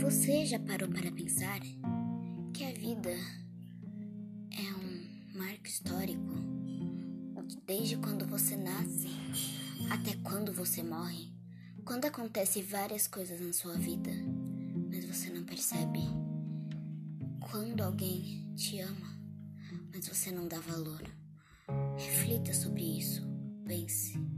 Você já parou para pensar que a vida é um marco histórico? Desde quando você nasce até quando você morre? Quando acontece várias coisas na sua vida, mas você não percebe? Quando alguém te ama, mas você não dá valor? Reflita sobre isso. Pense.